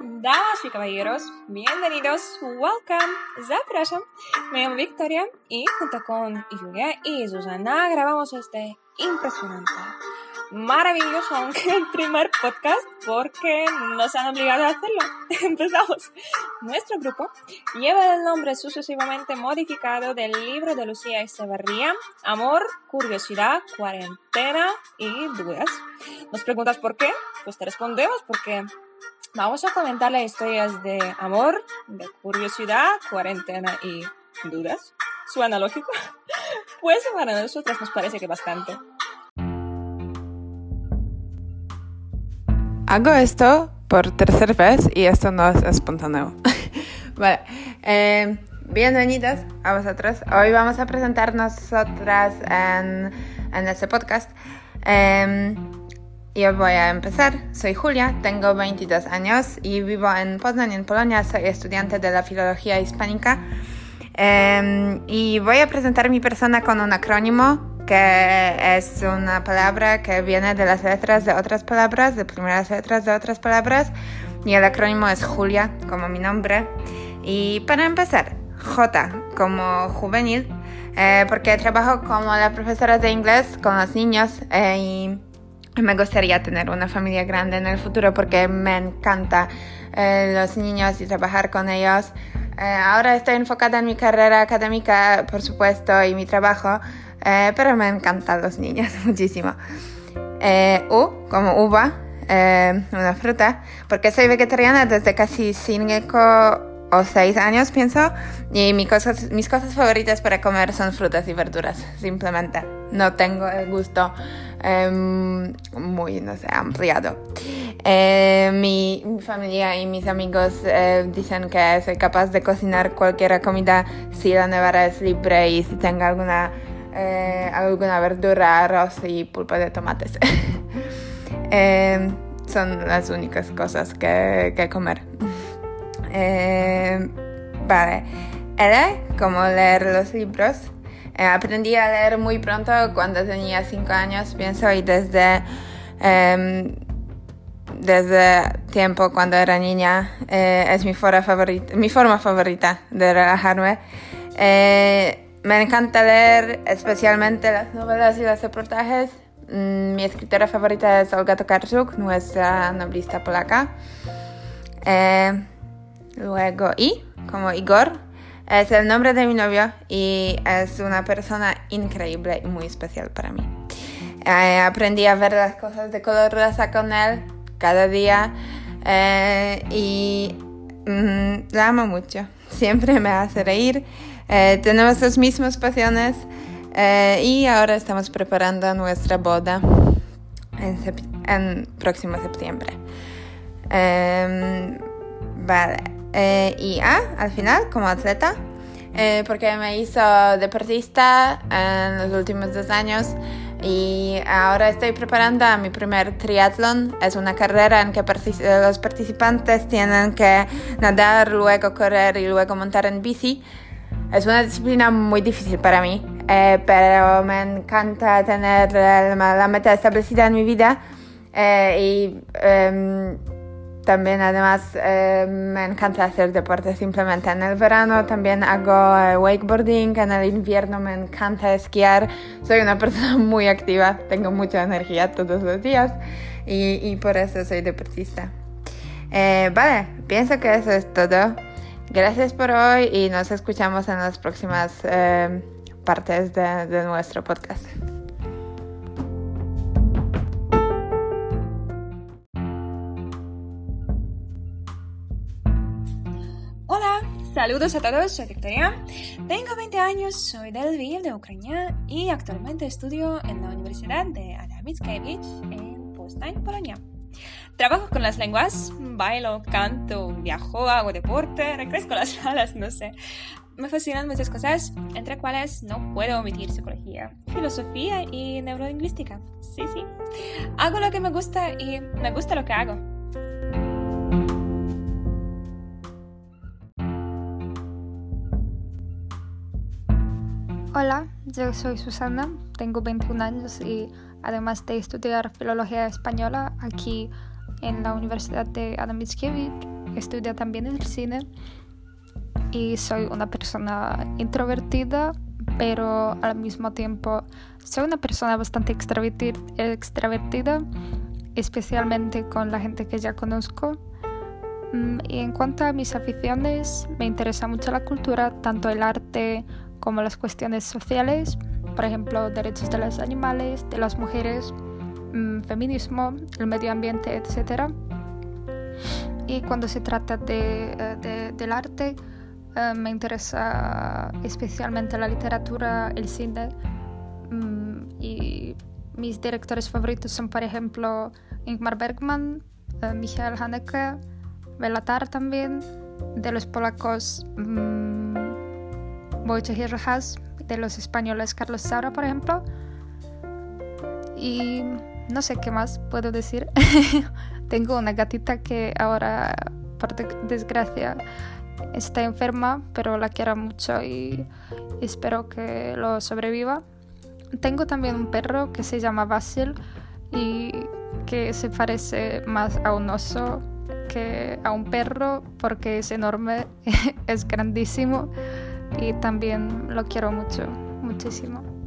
Damas y caballeros, bienvenidos, welcome, zapraszam. Me llamo Victoria y junto con Julia y Susana grabamos este impresionante, maravilloso, aunque el primer podcast porque nos han obligado a hacerlo. Empezamos. Nuestro grupo lleva el nombre sucesivamente modificado del libro de Lucía Echeverría, Amor, Curiosidad, Cuarentena y Dudas. ¿Nos preguntas por qué? Pues te respondemos porque Vamos a comentar las historias de amor, de curiosidad, cuarentena y dudas. ¿Suena lógico? Pues para nosotros nos parece que bastante. Hago esto por tercera vez y esto no es espontáneo. vale. Eh, bienvenidas a vosotros. Hoy vamos a presentar nosotras en, en este podcast. Eh, yo voy a empezar. Soy Julia, tengo 22 años y vivo en Poznań, en Polonia. Soy estudiante de la filología hispánica. Eh, y voy a presentar mi persona con un acrónimo que es una palabra que viene de las letras de otras palabras, de primeras letras de otras palabras. Y el acrónimo es Julia, como mi nombre. Y para empezar, J como juvenil, eh, porque trabajo como la profesora de inglés con los niños eh, y me gustaría tener una familia grande en el futuro porque me encanta eh, los niños y trabajar con ellos. Ahora estoy enfocada en mi carrera académica, por supuesto, y mi trabajo, eh, pero me encantan los niños muchísimo. U, como uva, una fruta, porque soy vegetariana desde casi cinco o seis años, pienso, y mis cosas, mis cosas favoritas para comer son frutas y verduras, simplemente. No tengo el gusto Em, muy, no sé, ampliado. Eh, mi, familia y mis amigos eh, dicen que soy capaz de cocinar cualquier comida si la nevera es libre y si tengo alguna, eh, alguna verdura, arroz y pulpa de tomates. Em, son las únicas cosas que, que comer. Em, vale. L, como leer los libros. Eh, aprendí a leer muy pronto cuando tenía 5 años, pienso, y desde, eh, desde tiempo cuando era niña eh, es mi forma, favorita, mi forma favorita de relajarme. Eh, me encanta leer especialmente las novelas y los reportajes. Mm, mi escritora favorita es Olga Tokarczuk, nuestra novelista polaca. luego I, como Igor, es el nombre de mi novio y es una persona increíble y muy especial para mí. Eh, aprendí a ver las cosas de color rosa con él cada día eh, y la amo mucho. Siempre me hace reír. Eh, tenemos las mismas pasiones y ahora estamos preparando nuestra boda en, en próximo septiembre. Em, vale. Eh, y A, al final, como atleta, eh, porque me hizo deportista en los últimos dos años y ahora estoy preparando mi primer triatlón. Es una carrera en que los participantes tienen que nadar, luego correr y luego montar en bici. Es una disciplina muy difícil para mí, eh, pero me encanta tener la, meta establecida en mi vida y em, también además eh, me encanta hacer deporte simplemente. En el verano también hago eh, wakeboarding, en el invierno me encanta esquiar. Soy una persona muy activa, tengo mucha energía todos los días y, y por eso soy deportista. Eh, vale, pienso que eso es todo. Gracias por hoy y nos escuchamos en las próximas partes de, de nuestro podcast. Saludos a todos, soy Victoria. Tengo 20 años, soy del Lviv de Ucrania y actualmente estudio en la Universidad de Adam Mickiewicz en Poznań, Polonia. Trabajo con las lenguas, bailo, canto, viajo, hago deporte, recrezco las alas, no sé. Me fascinan muchas cosas, entre cuales no puedo omitir psicología, filosofía y neurolingüística. Sí, sí. Hago lo que me gusta y me gusta lo que hago. Hola, yo soy Susana, tengo 21 años y además de estudiar filología española, aquí en la Universidad de Adam Mickiewicz, estudia también el cine y soy una persona introvertida, pero al mismo tiempo soy una persona bastante extravertida, especialmente con la gente que ya conozco. Mm, y en cuanto a mis aficiones, me interesa mucho la cultura, tanto el arte como las cuestiones sociales, por ejemplo, derechos de los animales, de las mujeres, mm, feminismo, el medio ambiente, etc. Y cuando se trata eh, del arte, eh, me interesa especialmente la literatura, el cine mm, y mis directores favoritos son, por ejemplo, Ingmar Bergman, uh, Michael Haneke, Belatar también, de los polacos um, Wojciech Rojas, de los españoles Carlos Saura, por ejemplo. Y no sé qué más puedo decir. Tengo una gatita que ahora, por desgracia, está enferma, pero la quiero mucho y espero que lo sobreviva. Tengo también un perro que se llama Basil y que se parece más a un oso que a un perro porque es enorme, es grandísimo y también lo quiero mucho, muchísimo.